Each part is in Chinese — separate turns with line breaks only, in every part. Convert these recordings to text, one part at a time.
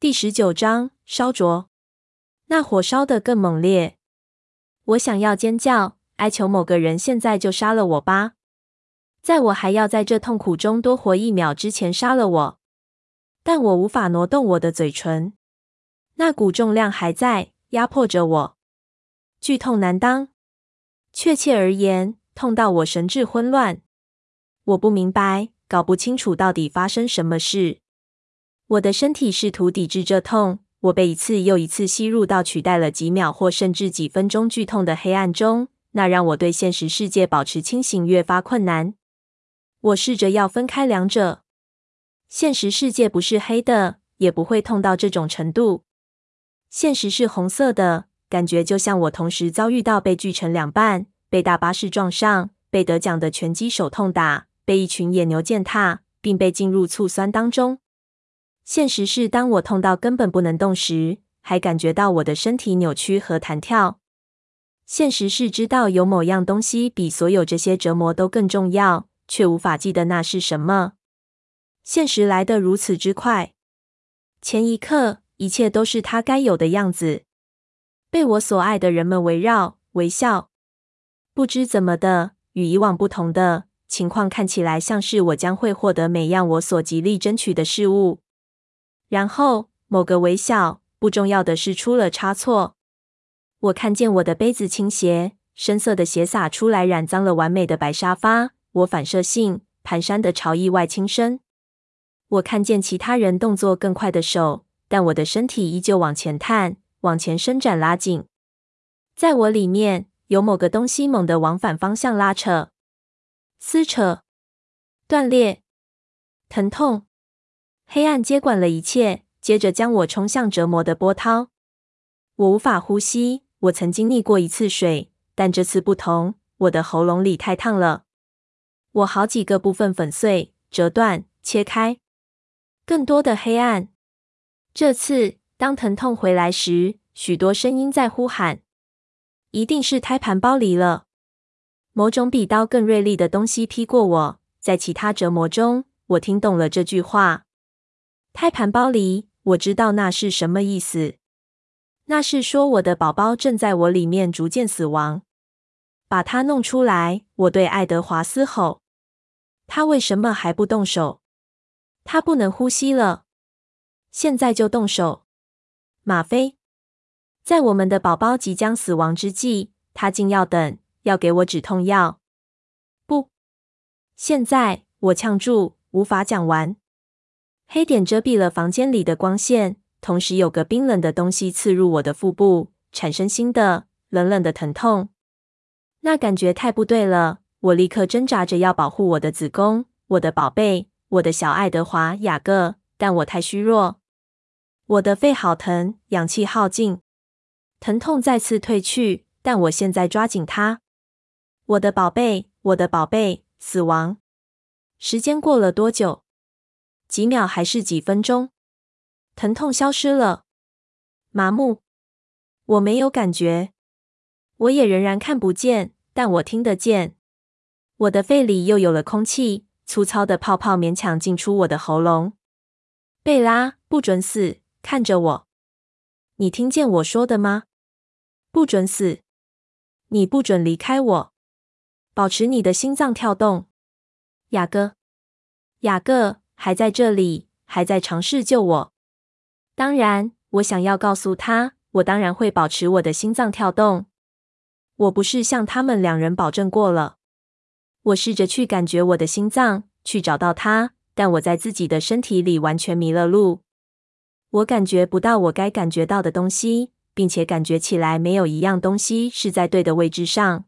第十九章烧灼。那火烧得更猛烈，我想要尖叫，哀求某个人现在就杀了我吧，在我还要在这痛苦中多活一秒之前杀了我。但我无法挪动我的嘴唇，那股重量还在压迫着我，剧痛难当。确切而言，痛到我神志混乱。我不明白，搞不清楚到底发生什么事。我的身体试图抵制这痛，我被一次又一次吸入到取代了几秒或甚至几分钟剧痛的黑暗中，那让我对现实世界保持清醒越发困难。我试着要分开两者，现实世界不是黑的，也不会痛到这种程度。现实是红色的，感觉就像我同时遭遇到被锯成两半、被大巴士撞上、被得奖的拳击手痛打、被一群野牛践踏，并被浸入醋酸当中。现实是，当我痛到根本不能动时，还感觉到我的身体扭曲和弹跳。现实是，知道有某样东西比所有这些折磨都更重要，却无法记得那是什么。现实来得如此之快，前一刻一切都是它该有的样子，被我所爱的人们围绕、微笑。不知怎么的，与以往不同的情况看起来像是我将会获得每样我所极力争取的事物。然后，某个微笑不重要的事出了差错。我看见我的杯子倾斜，深色的血洒出来，染脏了完美的白沙发。我反射性蹒跚的朝意外倾身。我看见其他人动作更快的手，但我的身体依旧往前探，往前伸展拉紧。在我里面，有某个东西猛地往反方向拉扯、撕扯、断裂、疼痛。黑暗接管了一切，接着将我冲向折磨的波涛。我无法呼吸。我曾经溺过一次水，但这次不同。我的喉咙里太烫了。我好几个部分粉碎、折断、切开。更多的黑暗。这次，当疼痛回来时，许多声音在呼喊：“一定是胎盘剥离了。”某种比刀更锐利的东西劈过我。在其他折磨中，我听懂了这句话。胎盘剥离，我知道那是什么意思。那是说我的宝宝正在我里面逐渐死亡。把它弄出来，我对爱德华嘶吼。他为什么还不动手？他不能呼吸了。现在就动手。吗啡。在我们的宝宝即将死亡之际，他竟要等，要给我止痛药。不。现在，我呛住，无法讲完。黑点遮蔽了房间里的光线，同时有个冰冷的东西刺入我的腹部，产生新的冷冷的疼痛。那感觉太不对了，我立刻挣扎着要保护我的子宫，我的宝贝，我的小爱德华·雅各，但我太虚弱。我的肺好疼，氧气耗尽，疼痛再次退去，但我现在抓紧它。我的宝贝，我的宝贝，死亡。时间过了多久？几秒还是几分钟？疼痛消失了，麻木，我没有感觉，我也仍然看不见，但我听得见。我的肺里又有了空气，粗糙的泡泡勉强进出我的喉咙。贝拉，不准死！看着我，你听见我说的吗？不准死！你不准离开我！保持你的心脏跳动，雅各，雅各。还在这里，还在尝试救我。当然，我想要告诉他，我当然会保持我的心脏跳动。我不是向他们两人保证过了？我试着去感觉我的心脏，去找到它，但我在自己的身体里完全迷了路。我感觉不到我该感觉到的东西，并且感觉起来没有一样东西是在对的位置上。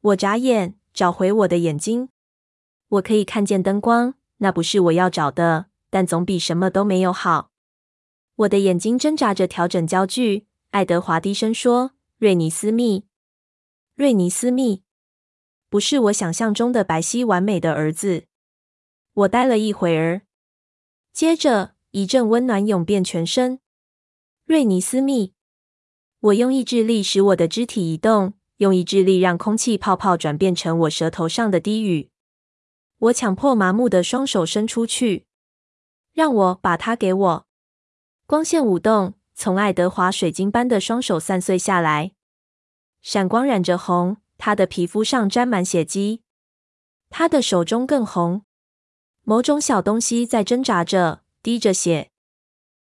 我眨眼，找回我的眼睛。我可以看见灯光。那不是我要找的，但总比什么都没有好。我的眼睛挣扎着调整焦距。爱德华低声说：“瑞尼斯密，瑞尼斯密，不是我想象中的白皙完美的儿子。”我呆了一会儿，接着一阵温暖涌遍全身。瑞尼斯密，我用意志力使我的肢体移动，用意志力让空气泡泡转变成我舌头上的低语。我强迫麻木的双手伸出去，让我把它给我。光线舞动，从爱德华水晶般的双手散碎下来，闪光染着红，他的皮肤上沾满血迹，他的手中更红，某种小东西在挣扎着，滴着血。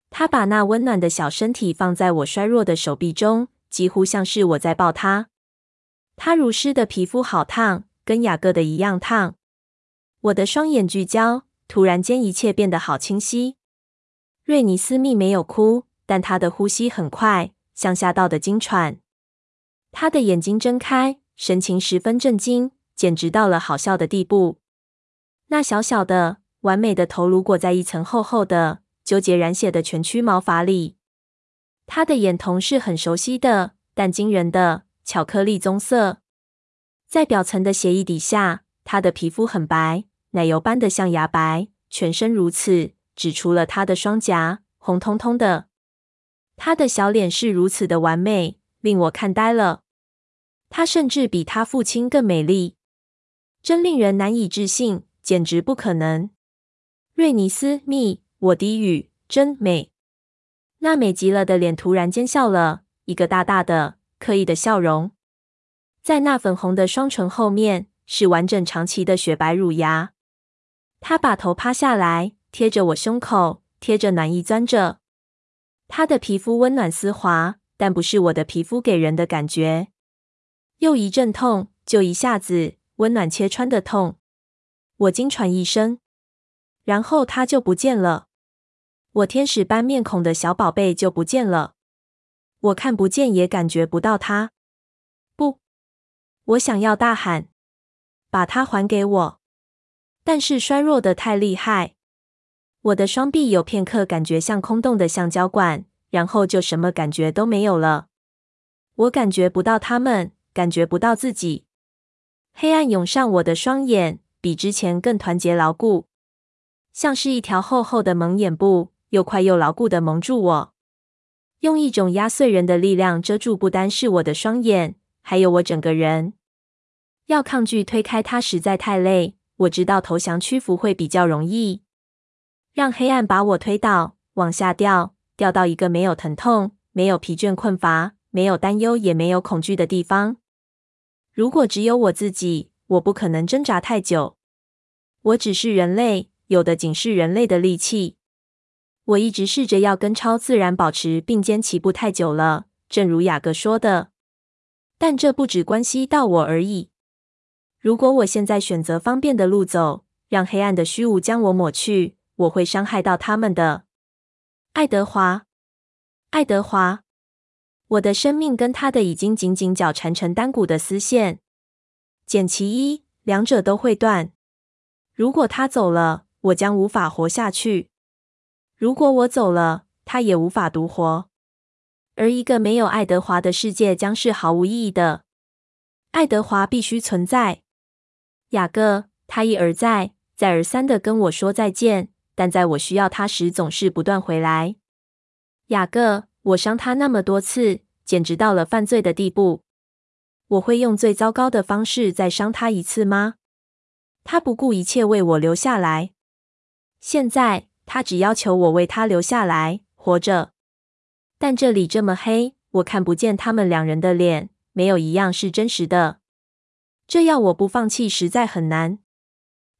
他把那温暖的小身体放在我衰弱的手臂中，几乎像是我在抱他。他如湿的皮肤好烫，跟雅各的一样烫。我的双眼聚焦，突然间一切变得好清晰。瑞尼斯密没有哭，但他的呼吸很快，像吓到的惊喘。他的眼睛睁开，神情十分震惊，简直到了好笑的地步。那小小的、完美的头颅裹在一层厚厚的。纠结染血的蜷曲毛发里，他的眼瞳是很熟悉的，但惊人的巧克力棕色。在表层的血液底下，他的皮肤很白，奶油般的象牙白，全身如此，只除了他的双颊，红彤彤的。他的小脸是如此的完美，令我看呆了。他甚至比他父亲更美丽，真令人难以置信，简直不可能。瑞尼斯密。我低语：“真美。”那美极了的脸突然间笑了，一个大大的、刻意的笑容。在那粉红的双唇后面，是完整长齐的雪白乳牙。他把头趴下来，贴着我胸口，贴着暖意钻着。他的皮肤温暖丝滑，但不是我的皮肤给人的感觉。又一阵痛，就一下子温暖切穿的痛。我惊喘一声，然后他就不见了。我天使般面孔的小宝贝就不见了，我看不见也感觉不到他。不，我想要大喊，把它还给我，但是衰弱的太厉害。我的双臂有片刻感觉像空洞的橡胶管，然后就什么感觉都没有了。我感觉不到他们，感觉不到自己。黑暗涌上我的双眼，比之前更团结牢固，像是一条厚厚的蒙眼布。又快又牢固的蒙住我，用一种压碎人的力量遮住，不单是我的双眼，还有我整个人。要抗拒推开它实在太累。我知道投降屈服会比较容易，让黑暗把我推倒，往下掉，掉到一个没有疼痛、没有疲倦困乏、没有担忧也没有恐惧的地方。如果只有我自己，我不可能挣扎太久。我只是人类，有的仅是人类的力气。我一直试着要跟超自然保持并肩齐步太久了，正如雅各说的。但这不只关系到我而已。如果我现在选择方便的路走，让黑暗的虚无将我抹去，我会伤害到他们的。爱德华，爱德华，我的生命跟他的已经紧紧绞缠成单股的丝线，减其一，两者都会断。如果他走了，我将无法活下去。如果我走了，他也无法独活，而一个没有爱德华的世界将是毫无意义的。爱德华必须存在。雅各，他一而再、再而三的跟我说再见，但在我需要他时，总是不断回来。雅各，我伤他那么多次，简直到了犯罪的地步。我会用最糟糕的方式再伤他一次吗？他不顾一切为我留下来。现在。他只要求我为他留下来，活着。但这里这么黑，我看不见他们两人的脸，没有一样是真实的。这要我不放弃实在很难。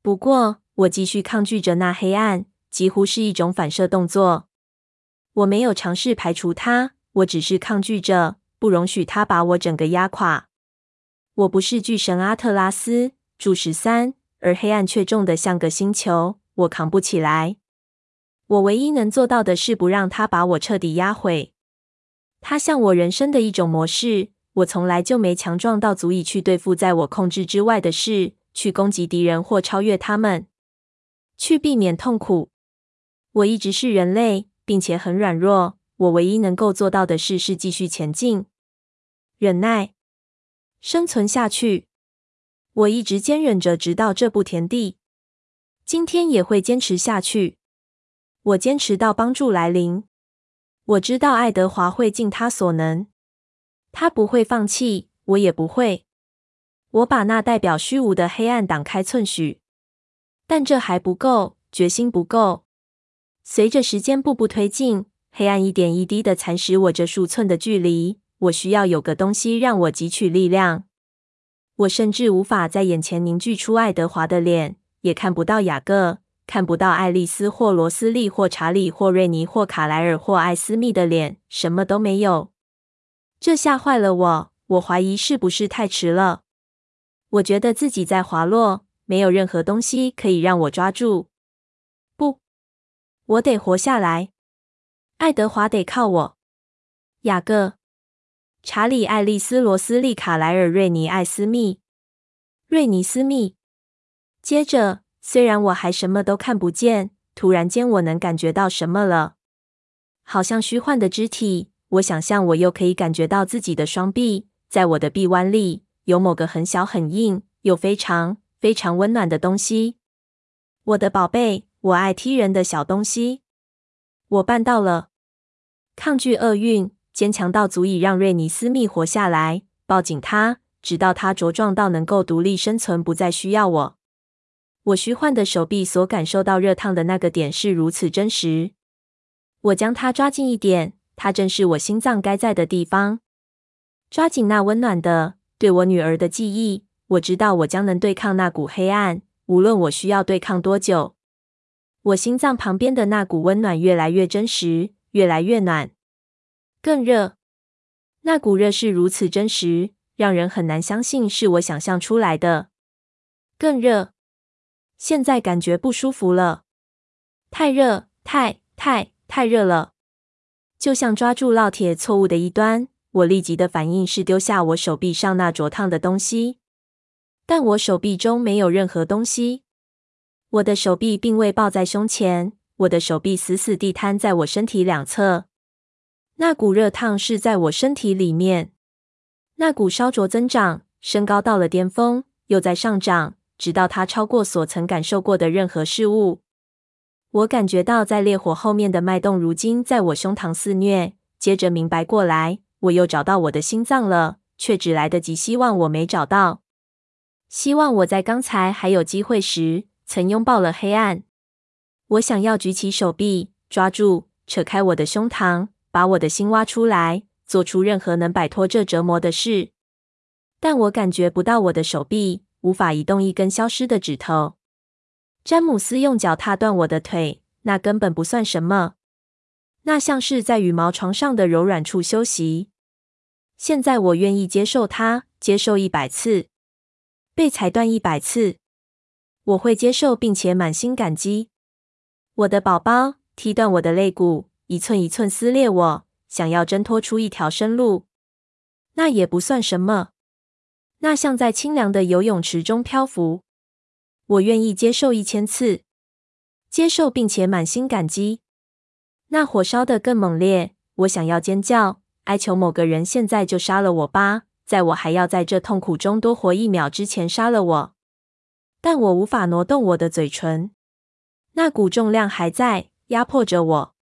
不过，我继续抗拒着那黑暗，几乎是一种反射动作。我没有尝试排除它，我只是抗拒着，不容许它把我整个压垮。我不是巨神阿特拉斯，柱十三，而黑暗却重得像个星球，我扛不起来。我唯一能做到的是不让它把我彻底压毁。它像我人生的一种模式。我从来就没强壮到足以去对付在我控制之外的事，去攻击敌人或超越他们，去避免痛苦。我一直是人类，并且很软弱。我唯一能够做到的事是继续前进，忍耐，生存下去。我一直坚忍着，直到这步田地。今天也会坚持下去。我坚持到帮助来临。我知道爱德华会尽他所能，他不会放弃，我也不会。我把那代表虚无的黑暗挡开寸许，但这还不够，决心不够。随着时间步步推进，黑暗一点一滴的蚕食我这数寸的距离。我需要有个东西让我汲取力量。我甚至无法在眼前凝聚出爱德华的脸，也看不到雅各，看不到爱丽丝或罗斯利或查理或瑞尼或卡莱尔或艾斯密的脸，什么都没有。这吓坏了我。我怀疑是不是太迟了。我觉得自己在滑落，没有任何东西可以让我抓住。不，我得活下来。爱德华得靠我。雅各、查理、爱丽丝、罗斯利、卡莱尔、瑞尼、艾斯密、瑞尼斯密。接着，虽然我还什么都看不见，突然间我能感觉到什么了，好像虚幻的肢体。我想象我又可以感觉到自己的双臂。在我的臂弯里有某个很小、很硬又非常非常温暖的东西。我的宝贝，我爱踢人的小东西。我办到了，抗拒厄运，坚强到足以让瑞尼斯密活下来，抱紧他，直到他茁壮到能够独立生存，不再需要我。我虚幻的手臂所感受到热烫的那个点是如此真实。我将它抓近一点，它正是我心脏该在的地方。抓紧那温暖的，对我女儿的记忆。我知道我将能对抗那股黑暗，无论我需要对抗多久。我心脏旁边的那股温暖越来越真实，越来越暖，更热。那股热是如此真实，让人很难相信是我想象出来的。更热，现在感觉不舒服了。太热，太太太热了，就像抓住烙铁错误的一端。我立即的反应是丢下我手臂上那灼烫的东西，但我手臂中没有任何东西。我的手臂并未抱在胸前，我的手臂死死地瘫在我身体两侧。那股热烫是在我身体里面，那股烧灼增长，升高到了巅峰，又在上涨，直到它超过所曾感受过的任何事物。我感觉到在烈火后面的脉动，如今在我胸膛肆虐，接着明白过来。我又找到我的心脏了，却只来得及希望我没找到。希望我在刚才还有机会时曾拥抱了黑暗。我想要举起手臂，抓住、扯开我的胸膛，把我的心挖出来，做出任何能摆脱这折磨的事。但我感觉不到我的手臂，无法移动一根消失的指头。詹姆斯用脚踏断我的腿，那根本不算什么。那像是在羽毛床上的柔软处休息。现在我愿意接受它，接受一百次，被踩断一百次，我会接受并且满心感激。我的宝宝踢断我的肋骨，一寸一寸撕裂我，想要挣脱出一条生路。那也不算什么。那像在清凉的游泳池中漂浮。我愿意接受一千次，接受并且满心感激。那火烧得更猛烈，我想要尖叫，哀求某个人现在就杀了我吧，在我还要在这痛苦中多活一秒之前杀了我。但我无法挪动我的嘴唇，那股重量还在压迫着我。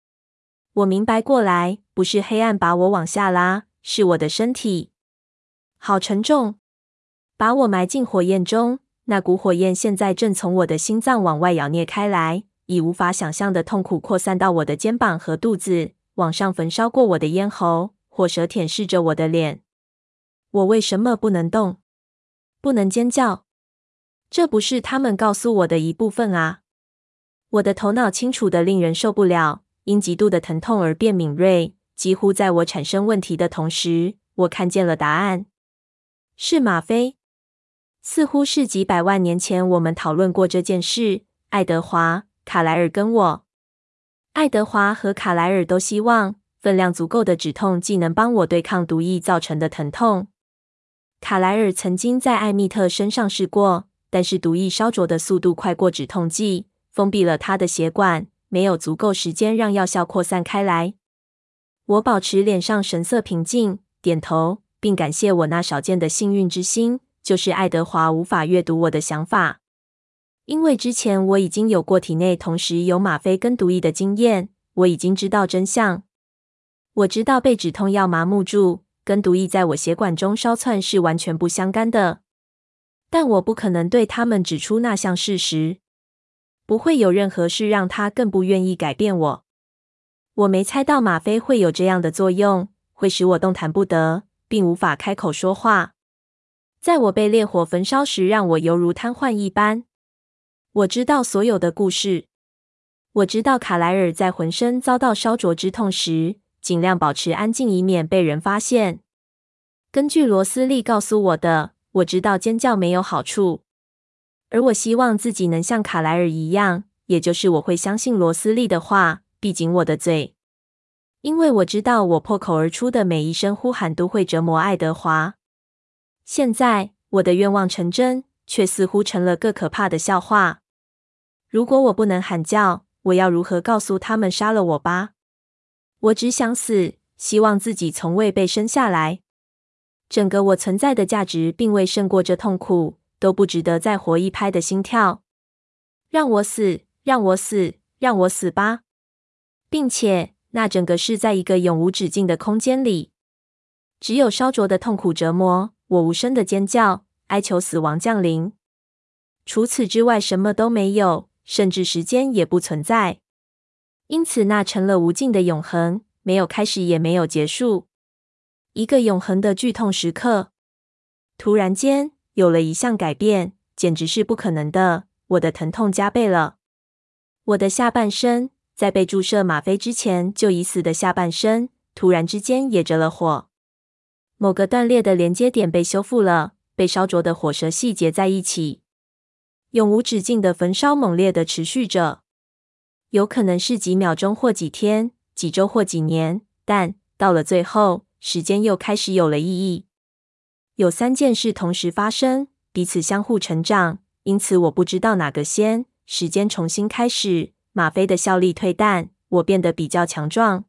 我明白过来，不是黑暗把我往下拉，是我的身体。好沉重，把我埋进火焰中。那股火焰现在正从我的心脏往外咬裂开来。以无法想象的痛苦扩散到我的肩膀和肚子，往上焚烧过我的咽喉，火舌舔舐着我的脸。我为什么不能动？不能尖叫？这不是他们告诉我的一部分啊！我的头脑清楚的令人受不了，因极度的疼痛而变敏锐。几乎在我产生问题的同时，我看见了答案：是吗啡。似乎是几百万年前我们讨论过这件事，爱德华。卡莱尔跟我，爱德华和卡莱尔都希望分量足够的止痛剂能帮我对抗毒液造成的疼痛。卡莱尔曾经在艾蜜特身上试过，但是毒液烧灼的速度快过止痛剂，封闭了他的血管，没有足够时间让药效扩散开来。我保持脸上神色平静，点头，并感谢我那少见的幸运之心，就是爱德华无法阅读我的想法。因为之前我已经有过体内同时有吗啡跟毒液的经验，我已经知道真相。我知道被止痛药麻木住跟毒液在我血管中烧窜是完全不相干的，但我不可能对他们指出那项事实。不会有任何事让他更不愿意改变我。我没猜到吗啡会有这样的作用，会使我动弹不得，并无法开口说话。在我被烈火焚烧时，让我犹如瘫痪一般。我知道所有的故事。我知道卡莱尔在浑身遭到烧灼之痛时，尽量保持安静，以免被人发现。根据罗斯利告诉我的，我知道尖叫没有好处，而我希望自己能像卡莱尔一样，也就是我会相信罗斯利的话，闭紧我的嘴。因为我知道，我破口而出的每一声呼喊都会折磨爱德华。现在，我的愿望成真，却似乎成了个可怕的笑话。如果我不能喊叫，我要如何告诉他们杀了我吧？我只想死，希望自己从未被生下来。整个我存在的价值，并未胜过这痛苦，都不值得再活一拍的心跳。让我死，让我死，让我死吧，并且。那整个是在一个永无止境的空间里，只有烧灼的痛苦折磨，我无声的尖叫，哀求死亡降临。除此之外，什么都没有，甚至时间也不存在。因此，那成了无尽的永恒，没有开始，也没有结束。一个永恒的剧痛时刻。突然间，有了一项改变，简直是不可能的。我的疼痛加倍了，我的下半身。在被注射吗啡之前就已死的下半身，突然之间也着了火。某个断裂的连接点被修复了，被烧灼的火舌细结在一起，永无止境的焚烧猛烈的持续着。有可能是几秒钟或几天、几周或几年，但到了最后，时间又开始有了意义。有三件事同时发生，彼此相互成长，因此我不知道哪个先。时间重新开始。吗啡的效力退淡，我变得比较强壮。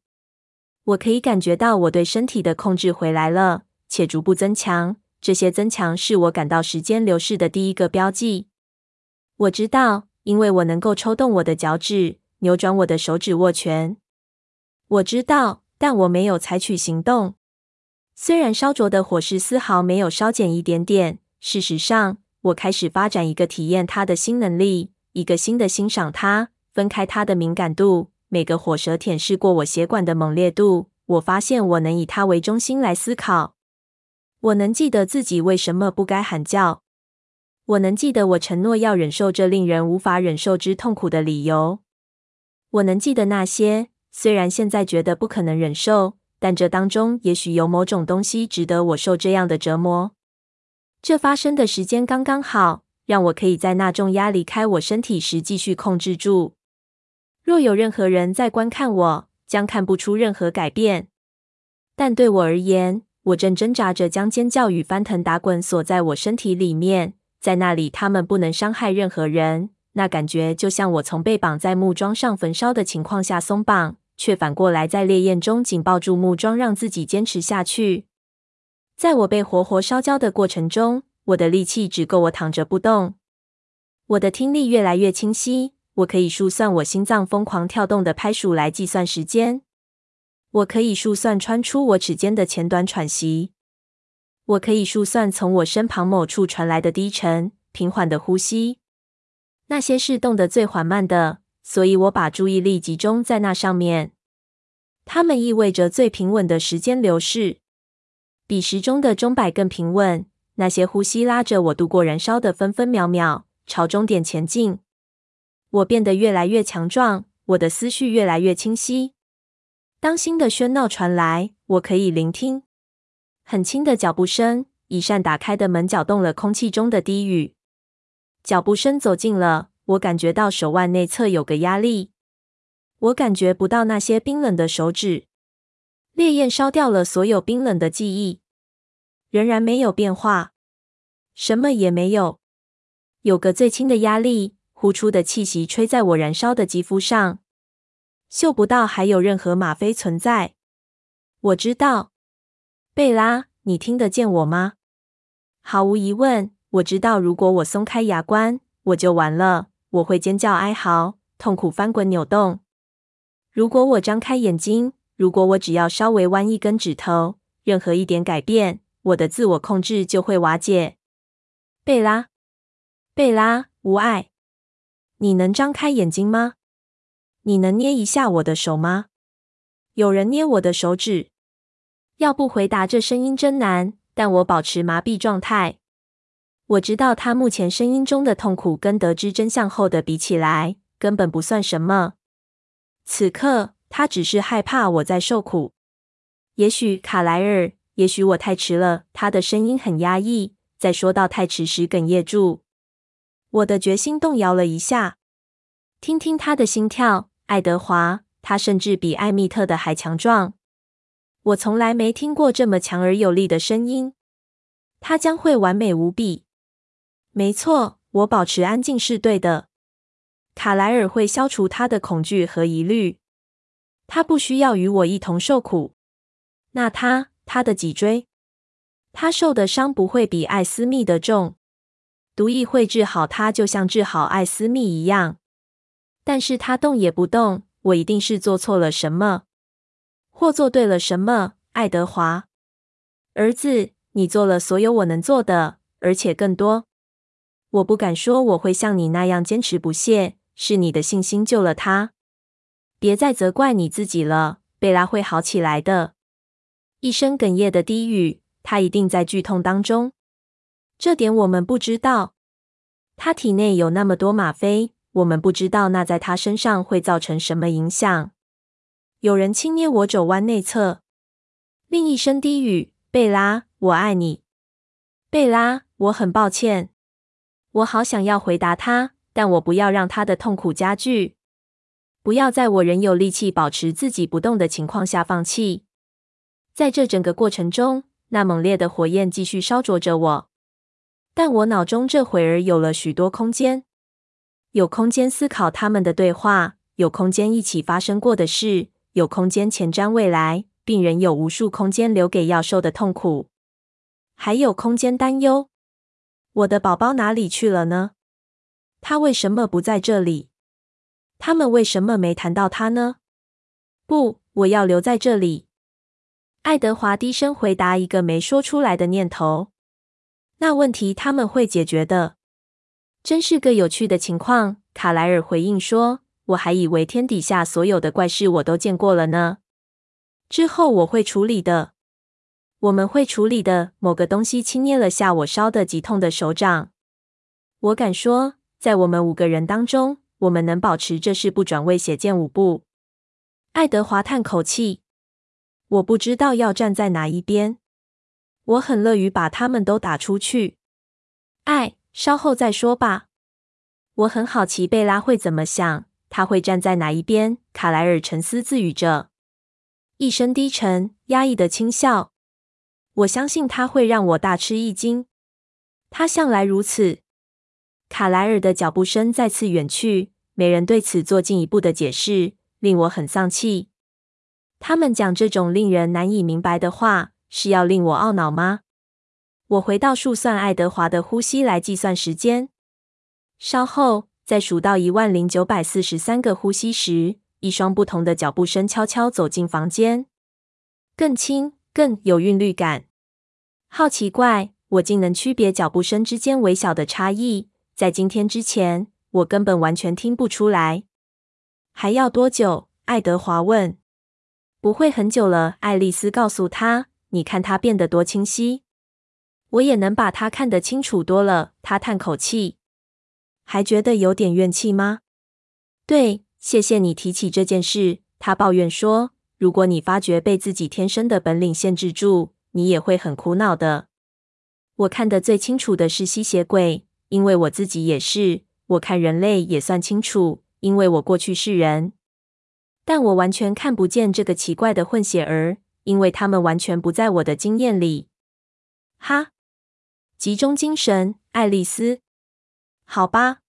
我可以感觉到我对身体的控制回来了，且逐步增强。这些增强是我感到时间流逝的第一个标记。我知道，因为我能够抽动我的脚趾，扭转我的手指握拳。我知道，但我没有采取行动。虽然烧灼的火势丝毫没有稍减一点点，事实上，我开始发展一个体验它的新能力，一个新的欣赏它。分开它的敏感度，每个火舌舔舐过我血管的猛烈度。我发现我能以它为中心来思考。我能记得自己为什么不该喊叫。我能记得我承诺要忍受这令人无法忍受之痛苦的理由。我能记得那些，虽然现在觉得不可能忍受，但这当中也许有某种东西值得我受这样的折磨。这发生的时间刚刚好，让我可以在那重压离开我身体时继续控制住。若有任何人在观看我，将看不出任何改变。但对我而言，我正挣扎着将尖叫与翻腾打滚锁在我身体里面，在那里，他们不能伤害任何人。那感觉就像我从被绑在木桩上焚烧的情况下松绑，却反过来在烈焰中紧抱住木桩，让自己坚持下去。在我被活活烧焦的过程中，我的力气只够我躺着不动。我的听力越来越清晰。我可以数算我心脏疯狂跳动的拍数来计算时间。我可以数算穿出我齿间的浅短喘息。我可以数算从我身旁某处传来的低沉、平缓的呼吸。那些是动得最缓慢的，所以我把注意力集中在那上面。它们意味着最平稳的时间流逝，比时钟的钟摆更平稳。那些呼吸拉着我度过燃烧的分分秒秒，朝终点前进。我变得越来越强壮，我的思绪越来越清晰。当新的喧闹传来，我可以聆听很轻的脚步声，一扇打开的门搅动了空气中的低语。脚步声走近了，我感觉到手腕内侧有个压力。我感觉不到那些冰冷的手指。烈焰烧掉了所有冰冷的记忆，仍然没有变化，什么也没有。有个最轻的压力。呼出的气息吹在我燃烧的肌肤上，嗅不到还有任何吗啡存在。我知道，贝拉，你听得见我吗？毫无疑问，我知道，如果我松开牙关，我就完了。我会尖叫、哀嚎、痛苦、翻滚、扭动。如果我张开眼睛，如果我只要稍微弯一根指头，任何一点改变，我的自我控制就会瓦解。贝拉，贝拉，无爱。你能张开眼睛吗？你能捏一下我的手吗？有人捏我的手指。要不回答这声音真难，但我保持麻痹状态。我知道他目前声音中的痛苦跟得知真相后的比起来，根本不算什么。此刻，他只是害怕我在受苦。也许卡莱尔，也许我太迟了。他的声音很压抑，在说到太迟时哽咽住。我的决心动摇了一下。听听他的心跳，爱德华，他甚至比艾蜜特的还强壮。我从来没听过这么强而有力的声音。他将会完美无比。没错，我保持安静是对的。卡莱尔会消除他的恐惧和疑虑。他不需要与我一同受苦。那他，他的脊椎，他受的伤不会比艾斯密的重。毒液会治好他，就像治好艾斯密一样。但是他动也不动，我一定是做错了什么，或做对了什么。爱德华，儿子，你做了所有我能做的，而且更多。我不敢说我会像你那样坚持不懈，是你的信心救了他。别再责怪你自己了，贝拉会好起来的。一声哽咽的低语，他一定在剧痛当中。这点我们不知道。他体内有那么多吗啡，我们不知道那在他身上会造成什么影响。有人轻捏我肘弯内侧。另一声低语：“贝拉，我爱你。”贝拉，我很抱歉。我好想要回答他，但我不要让他的痛苦加剧。不要在我仍有力气保持自己不动的情况下放弃。在这整个过程中，那猛烈的火焰继续烧灼着我，但我脑中这会儿有了许多空间，有空间思考他们的对话，有空间一起发生过的事，有空间前瞻未来，并仍有无数空间留给要受的痛苦，还有空间担忧：我的宝宝哪里去了呢？他为什么不在这里？他们为什么没谈到他呢？不，我要留在这里。爱德华低声回答一个没说出来的念头。那问题他们会解决的。真是个有趣的情况。卡莱尔回应说：“我还以为天底下所有的怪事我都见过了呢。之后我会处理的。我们会处理的。”某个东西轻捏了下我烧得极痛的手掌。我敢说，在我们五个人当中，我们能保持这事不转为血溅五步。爱德华叹口气。我不知道要站在哪一边。我很乐于把他们都打出去。爱，稍后再说吧。我很好奇贝拉会怎么想，她会站在哪一边？卡莱尔沉思自语着，一声低沉、压抑的轻笑。我相信他会让我大吃一惊。他向来如此。卡莱尔的脚步声再次远去，没人对此做进一步的解释，令我很丧气。他们讲这种令人难以明白的话，是要令我懊恼吗？我回到数算爱德华的呼吸来计算时间。稍后，在数到一万零九百四十三个呼吸时，一双不同的脚步声悄悄走进房间，更轻，更有韵律感。好奇怪，我竟能区别脚步声之间微小的差异。在今天之前，我根本完全听不出来。还要多久？爱德华问。不会很久了，爱丽丝告诉他。你看他变得多清晰，我也能把他看得清楚多了。他叹口气，还觉得有点怨气吗？对，谢谢你提起这件事。他抱怨说：“如果你发觉被自己天生的本领限制住，你也会很苦恼的。”我看得最清楚的是吸血鬼，因为我自己也是。我看人类也算清楚，因为我过去是人。但我完全看不见这个奇怪的混血儿，因为他们完全不在我的经验里。哈，集中精神，爱丽丝。好吧，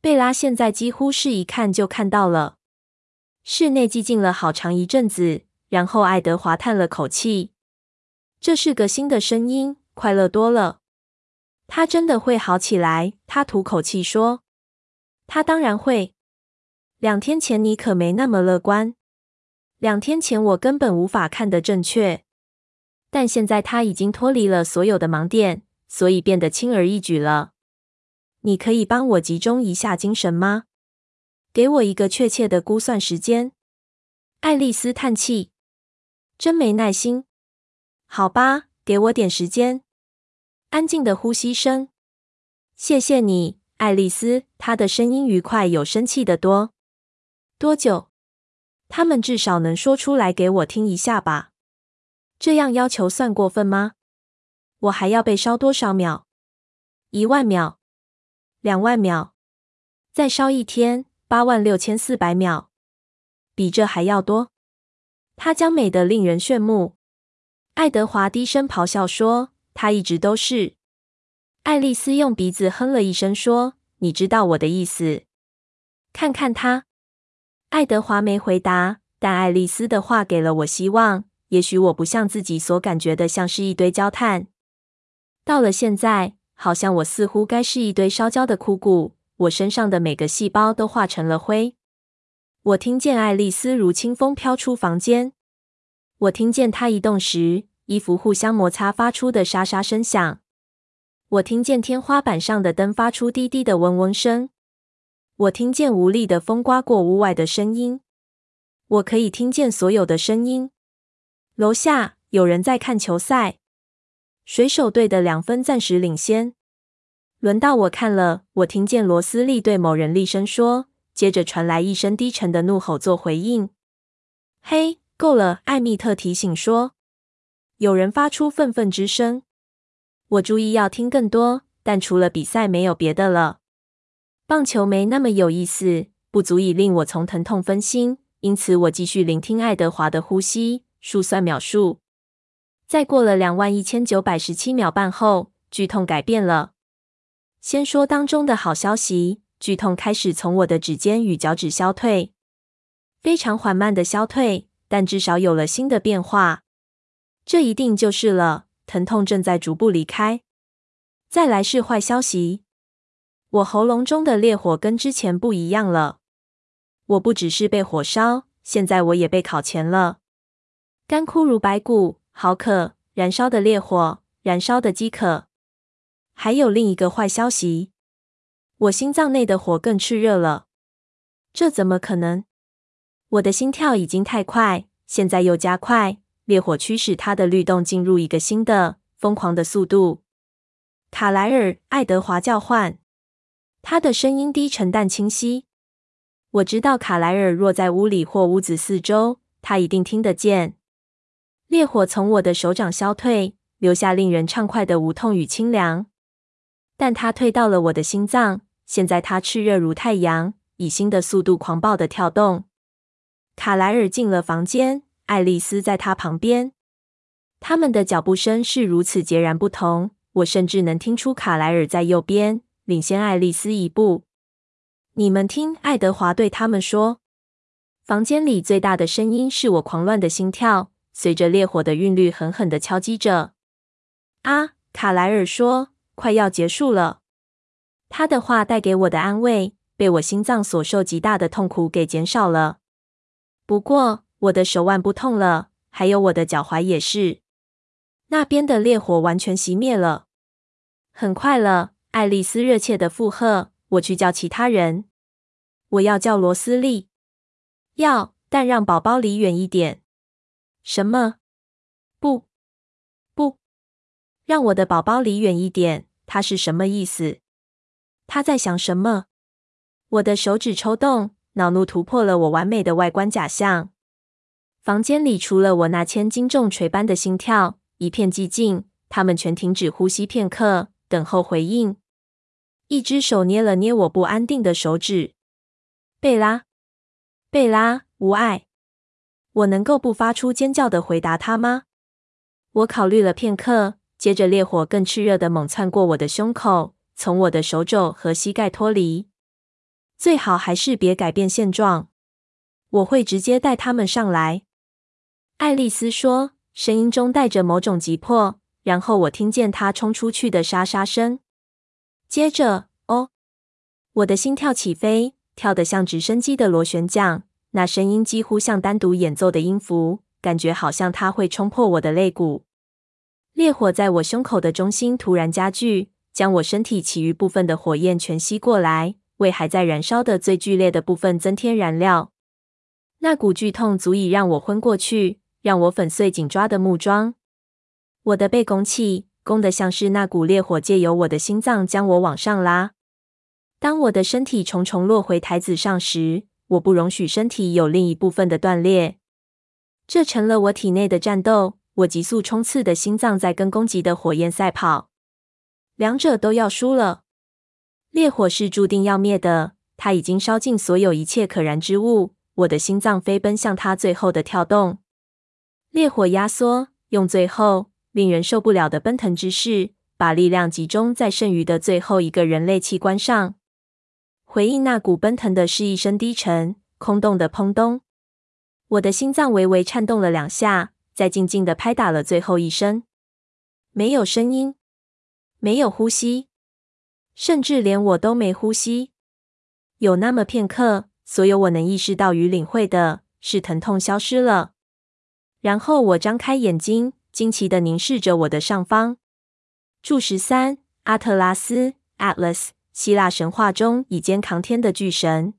贝拉现在几乎是一看就看到了。室内寂静了好长一阵子，然后爱德华叹了口气：“这是个新的声音，快乐多了。他真的会好起来。”他吐口气说：“他当然会。”两天前你可没那么乐观。两天前我根本无法看得正确，但现在他已经脱离了所有的盲点，所以变得轻而易举了。你可以帮我集中一下精神吗？给我一个确切的估算时间。爱丽丝叹气：“真没耐心。”好吧，给我点时间。安静的呼吸声。谢谢你，爱丽丝。她的声音愉快，有生气的多。多久？他们至少能说出来给我听一下吧。这样要求算过分吗？我还要被烧多少秒？一万秒？两万秒？再烧一天？八万六千四百秒？比这还要多？他将美得令人炫目。爱德华低声咆哮说：“他一直都是。”爱丽丝用鼻子哼了一声说：“你知道我的意思。”看看他。爱德华没回答，但爱丽丝的话给了我希望。也许我不像自己所感觉的，像是一堆焦炭。到了现在，好像我似乎该是一堆烧焦的枯骨。我身上的每个细胞都化成了灰。我听见爱丽丝如清风飘出房间。我听见她移动时衣服互相摩擦发出的沙沙声响。我听见天花板上的灯发出滴滴的嗡嗡声。我听见无力的风刮过屋外的声音。我可以听见所有的声音。楼下有人在看球赛。水手队的两分暂时领先。轮到我看了。我听见罗斯利对某人厉声说，接着传来一声低沉的怒吼做回应。嘿，够了！艾蜜特提醒说。有人发出愤愤之声。我注意要听更多，但除了比赛没有别的了。棒球没那么有意思，不足以令我从疼痛分心，因此我继续聆听爱德华的呼吸，数算秒数。在过了两万一千九百十七秒半后，剧痛改变了。先说当中的好消息，剧痛开始从我的指尖与脚趾消退，非常缓慢的消退，但至少有了新的变化。这一定就是了，疼痛正在逐步离开。再来是坏消息。我喉咙中的烈火跟之前不一样了。我不只是被火烧，现在我也被烤钳了，干枯如白骨，好渴！燃烧的烈火，燃烧的饥渴。还有另一个坏消息，我心脏内的火更炽热了。这怎么可能？我的心跳已经太快，现在又加快，烈火驱使它的律动进入一个新的疯狂的速度。卡莱尔，爱德华叫唤。他的声音低沉但清晰。我知道卡莱尔若在屋里或屋子四周，他一定听得见。烈火从我的手掌消退，留下令人畅快的无痛与清凉。但它退到了我的心脏，现在它炽热如太阳，以新的速度狂暴地跳动。卡莱尔进了房间，爱丽丝在他旁边。他们的脚步声是如此截然不同，我甚至能听出卡莱尔在右边。领先爱丽丝一步。你们听，爱德华对他们说。房间里最大的声音是我狂乱的心跳，随着烈火的韵律狠狠地敲击着。啊，卡莱尔说，快要结束了。他的话带给我的安慰，被我心脏所受极大的痛苦给减少了。不过，我的手腕不痛了，还有我的脚踝也是。那边的烈火完全熄灭了。很快了。爱丽丝热切的附和：“我去叫其他人，我要叫罗斯利。要，但让宝宝离远一点。什么？不，不，让我的宝宝离远一点。他是什么意思？他在想什么？我的手指抽动，恼怒突破了我完美的外观假象。房间里除了我那千斤重锤般的心跳，一片寂静。他们全停止呼吸片刻。”等候回应。一只手捏了捏我不安定的手指。贝拉，贝拉，无碍。我能够不发出尖叫的回答他吗？我考虑了片刻，接着烈火更炽热的猛窜过我的胸口，从我的手肘和膝盖脱离。最好还是别改变现状。我会直接带他们上来。爱丽丝说，声音中带着某种急迫。然后我听见他冲出去的沙沙声，接着，哦，我的心跳起飞，跳得像直升机的螺旋桨，那声音几乎像单独演奏的音符，感觉好像它会冲破我的肋骨。烈火在我胸口的中心突然加剧，将我身体其余部分的火焰全吸过来，为还在燃烧的最剧烈的部分增添燃料。那股剧痛足以让我昏过去，让我粉碎紧抓的木桩。我的背拱起，攻得像是那股烈火借由我的心脏将我往上拉。当我的身体重重落回台子上时，我不容许身体有另一部分的断裂。这成了我体内的战斗。我急速冲刺的心脏在跟攻击的火焰赛跑，两者都要输了。烈火是注定要灭的，它已经烧尽所有一切可燃之物。我的心脏飞奔向它最后的跳动。烈火压缩，用最后令人受不了的奔腾之势，把力量集中在剩余的最后一个人类器官上。回应那股奔腾的是一声低沉、空洞的砰咚。我的心脏微微颤动了两下，再静静地拍打了最后一声。没有声音，没有呼吸，甚至连我都没呼吸。有那么片刻。所有我能意识到与领会的是，疼痛消失了。然后我张开眼睛，惊奇的凝视着我的上方。柱十三：阿特拉斯 （Atlas），希腊神话中倚肩扛天的巨神，